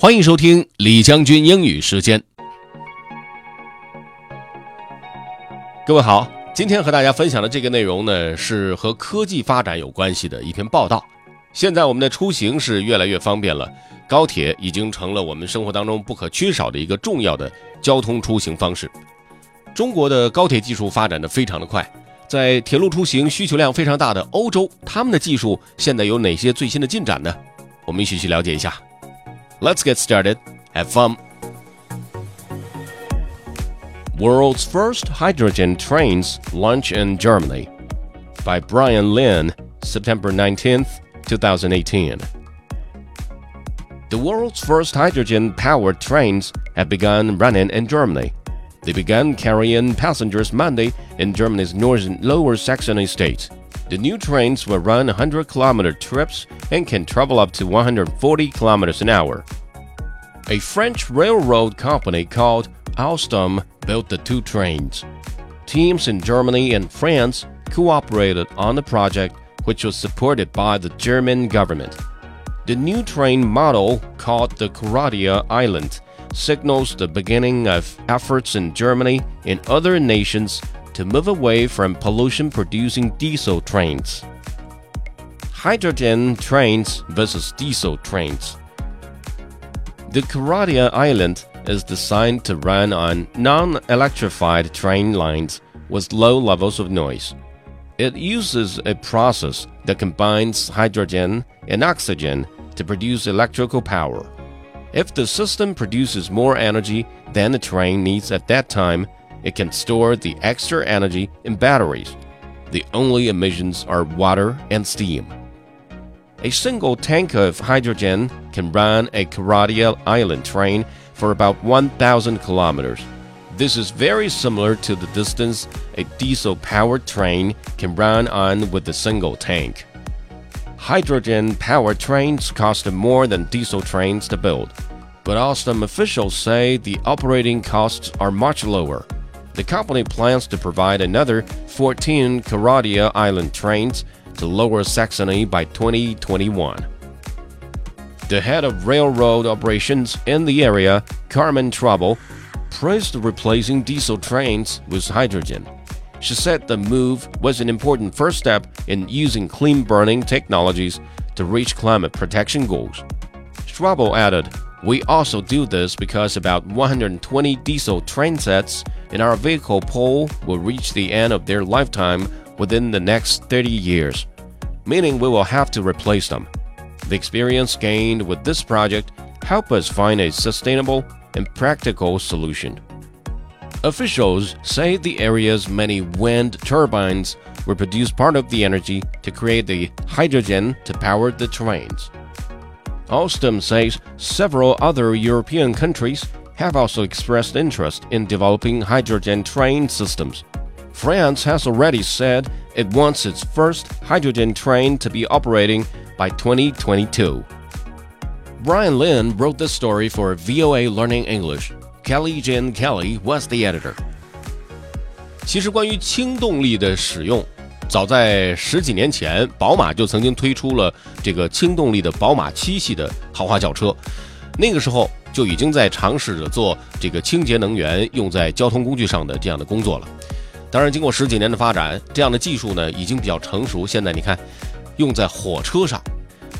欢迎收听李将军英语时间。各位好，今天和大家分享的这个内容呢，是和科技发展有关系的一篇报道。现在我们的出行是越来越方便了，高铁已经成了我们生活当中不可缺少的一个重要的交通出行方式。中国的高铁技术发展的非常的快，在铁路出行需求量非常大的欧洲，他们的技术现在有哪些最新的进展呢？我们一起去了解一下。Let's get started. Have fun. World's First Hydrogen Trains Launch in Germany by Bryan Lynn, September 19, 2018. The world's first hydrogen powered trains have begun running in Germany. They began carrying passengers Monday in Germany's northern Lower Saxony state. The new trains will run 100 kilometer trips and can travel up to 140 kilometers an hour. A French railroad company called Alstom built the two trains. Teams in Germany and France cooperated on the project, which was supported by the German government. The new train model, called the Coradia Island, signals the beginning of efforts in Germany and other nations to move away from pollution producing diesel trains. Hydrogen trains versus diesel trains. The Coradia Island is designed to run on non electrified train lines with low levels of noise. It uses a process that combines hydrogen and oxygen to produce electrical power. If the system produces more energy than the train needs at that time, it can store the extra energy in batteries. The only emissions are water and steam. A single tank of hydrogen can run a Coradia Island train for about 1,000 kilometers. This is very similar to the distance a diesel powered train can run on with a single tank. Hydrogen powered trains cost more than diesel trains to build, but Alstom officials say the operating costs are much lower the company plans to provide another 14 Coradia Island trains to Lower Saxony by 2021. The head of railroad operations in the area, Carmen Schwabl, praised replacing diesel trains with hydrogen. She said the move was an important first step in using clean burning technologies to reach climate protection goals. Schwabl added, We also do this because about 120 diesel train sets in our vehicle pool will reach the end of their lifetime within the next 30 years, meaning we will have to replace them. The experience gained with this project help us find a sustainable and practical solution. Officials say the area's many wind turbines will produce part of the energy to create the hydrogen to power the trains. Alstom says several other European countries have also expressed interest in developing hydrogen train systems. France has already said it wants its first hydrogen train to be operating by 2022. Bryan Lynn wrote this story for VOA Learning English. Kelly Jean Kelly was the editor. 其实，关于氢动力的使用，早在十几年前，宝马就曾经推出了这个氢动力的宝马七系的豪华轿车。那个时候，就已经在尝试着做这个清洁能源用在交通工具上的这样的工作了。当然，经过十几年的发展，这样的技术呢已经比较成熟。现在你看，用在火车上，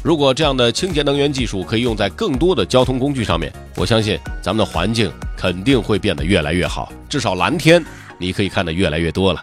如果这样的清洁能源技术可以用在更多的交通工具上面，我相信咱们的环境肯定会变得越来越好。至少蓝天你可以看得越来越多了。